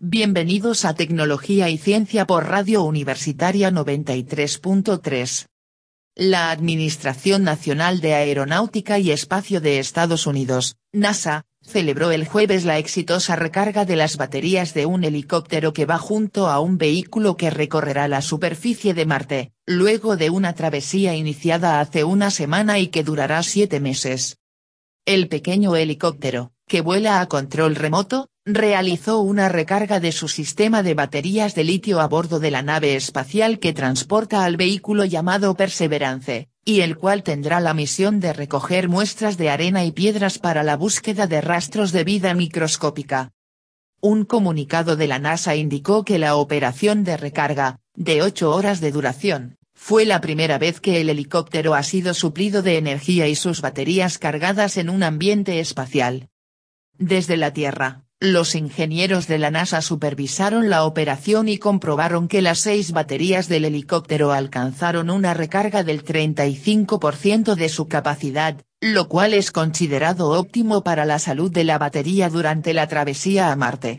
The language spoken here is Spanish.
Bienvenidos a Tecnología y Ciencia por Radio Universitaria 93.3. La Administración Nacional de Aeronáutica y Espacio de Estados Unidos, NASA, celebró el jueves la exitosa recarga de las baterías de un helicóptero que va junto a un vehículo que recorrerá la superficie de Marte, luego de una travesía iniciada hace una semana y que durará siete meses. El pequeño helicóptero, que vuela a control remoto, realizó una recarga de su sistema de baterías de litio a bordo de la nave espacial que transporta al vehículo llamado Perseverance, y el cual tendrá la misión de recoger muestras de arena y piedras para la búsqueda de rastros de vida microscópica. Un comunicado de la NASA indicó que la operación de recarga, de 8 horas de duración, fue la primera vez que el helicóptero ha sido suplido de energía y sus baterías cargadas en un ambiente espacial. Desde la Tierra, los ingenieros de la NASA supervisaron la operación y comprobaron que las seis baterías del helicóptero alcanzaron una recarga del 35% de su capacidad, lo cual es considerado óptimo para la salud de la batería durante la travesía a Marte.